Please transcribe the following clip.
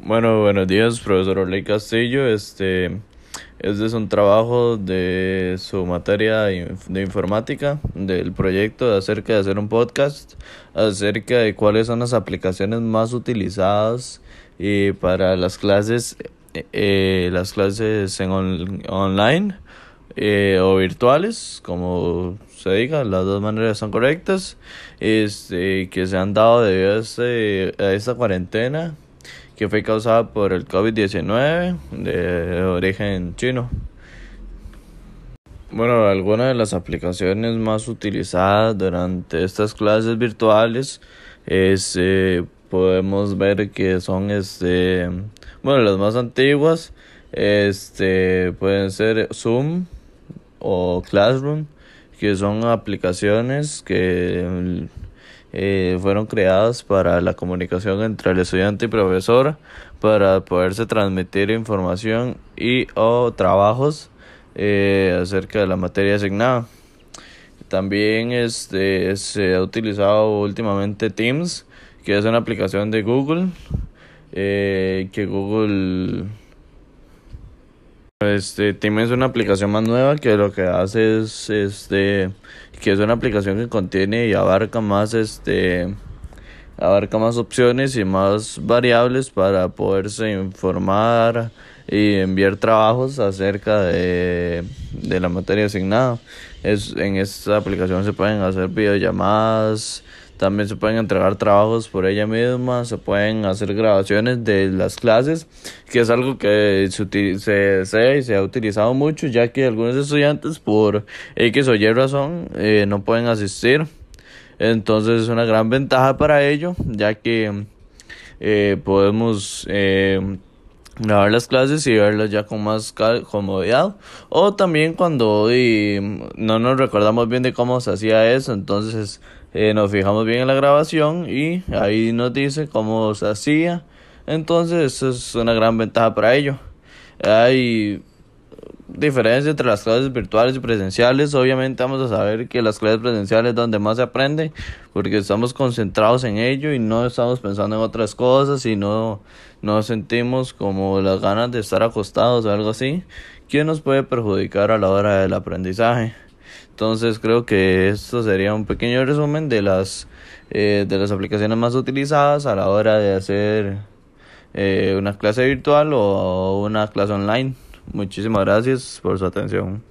Bueno, buenos días, profesor Orley Castillo. Este, este es un trabajo de su materia de informática, del proyecto acerca de hacer un podcast, acerca de cuáles son las aplicaciones más utilizadas y para las clases, eh, las clases en online eh, o virtuales, como se diga, las dos maneras son correctas, este, que se han dado debido a, este, a esta cuarentena que fue causada por el COVID-19 de origen chino. Bueno, algunas de las aplicaciones más utilizadas durante estas clases virtuales es, eh, podemos ver que son este, bueno, las más antiguas, este, pueden ser Zoom, o Classroom, que son aplicaciones que eh, fueron creadas para la comunicación entre el estudiante y profesor, para poderse transmitir información y o trabajos eh, acerca de la materia asignada. También este, se ha utilizado últimamente Teams, que es una aplicación de Google, eh, que Google este, Team es una aplicación más nueva que lo que hace es, este, que es una aplicación que contiene y abarca más, este, abarca más opciones y más variables para poderse informar y enviar trabajos acerca de, de la materia asignada. Es, en esta aplicación se pueden hacer videollamadas, también se pueden entregar trabajos por ella misma, se pueden hacer grabaciones de las clases, que es algo que se, se, se ha utilizado mucho, ya que algunos estudiantes por X o Y razón eh, no pueden asistir. Entonces es una gran ventaja para ello, ya que eh, podemos eh, grabar las clases y verlas ya con más comodidad. O también cuando no nos recordamos bien de cómo se hacía eso, entonces eh, nos fijamos bien en la grabación y ahí nos dice cómo se hacía. Entonces eso es una gran ventaja para ello. Hay diferencia entre las clases virtuales y presenciales. Obviamente vamos a saber que las clases presenciales es donde más se aprende porque estamos concentrados en ello y no estamos pensando en otras cosas y no, no sentimos como las ganas de estar acostados o algo así que nos puede perjudicar a la hora del aprendizaje. Entonces creo que esto sería un pequeño resumen de las, eh, de las aplicaciones más utilizadas a la hora de hacer eh, una clase virtual o una clase online. Muchísimas gracias por su atención.